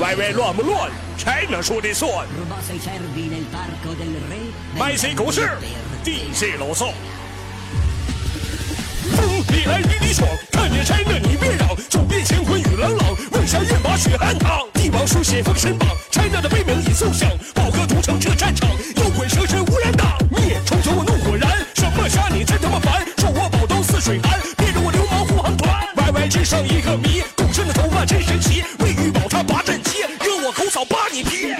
歪歪乱不乱？China 说的算。买谁狗市？地谁啰嗦？风里来雨里爽，看见 China 你别嚷，走遍乾坤与朗朗，问山愿把血汗淌。帝王书写封神榜，China 的威名已奏响，宝哥屠城这战场，妖鬼蛇神无人挡。灭冲头我怒火燃，什么杀你真他妈烦，手握宝刀似水寒，别着我流氓护航团。歪歪之上一个谜，狗剩的头发真神奇，为玉宝他拔，狗嫂扒你皮。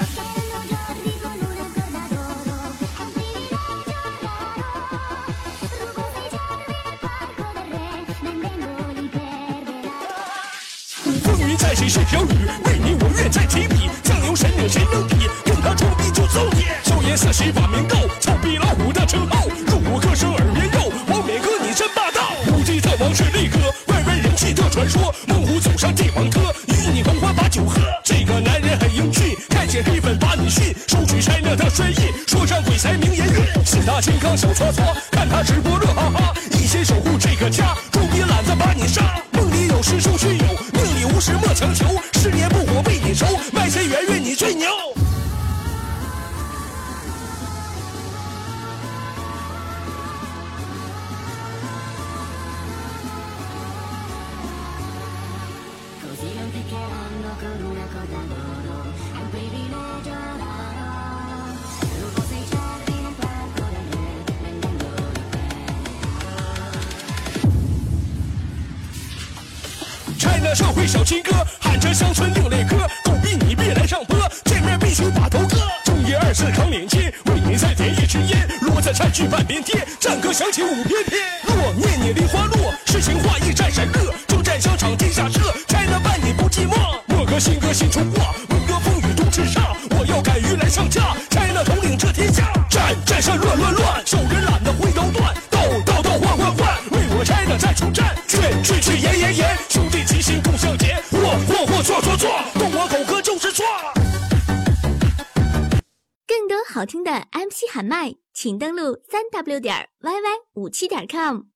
风云在谁是条雨，为你。我愿再提笔。酱油神女谁能比？用他臭逼就揍你！硝烟四十把命够，臭逼老虎的称号。入我歌声耳边肉，王冕哥你真霸道。无敌的王是力哥，外围人气的传说。猛虎走上说唱鬼才名言韵。四大金刚小搓搓，看他直播乐哈哈。一心守护这个家，猪逼懒子把你杀。梦里有时终须有，命里无时莫强求。十年不火被你收，卖谁圆圆你最牛。社会小情歌，喊着乡村另类歌，狗逼你别来上播，见面必须把头割。正月二四扛脸巾，为你再点一支烟。骡子占据半边天，战歌响起舞翩翩。若念你梨花落，诗情画意战闪热，征战商场地下车拆了伴你不寂寞。莫哥新歌新出货，文歌风雨都叱咤，我要敢于来上架拆了统领这天下。战战上乱乱乱，手人懒得挥刀断，刀刀刀换换换，为我拆了再出战，劝去去严严严，错错错，动我狗哥就是错。更多好听的 MC 喊麦，请登录三 W 点 YY 五七点 com。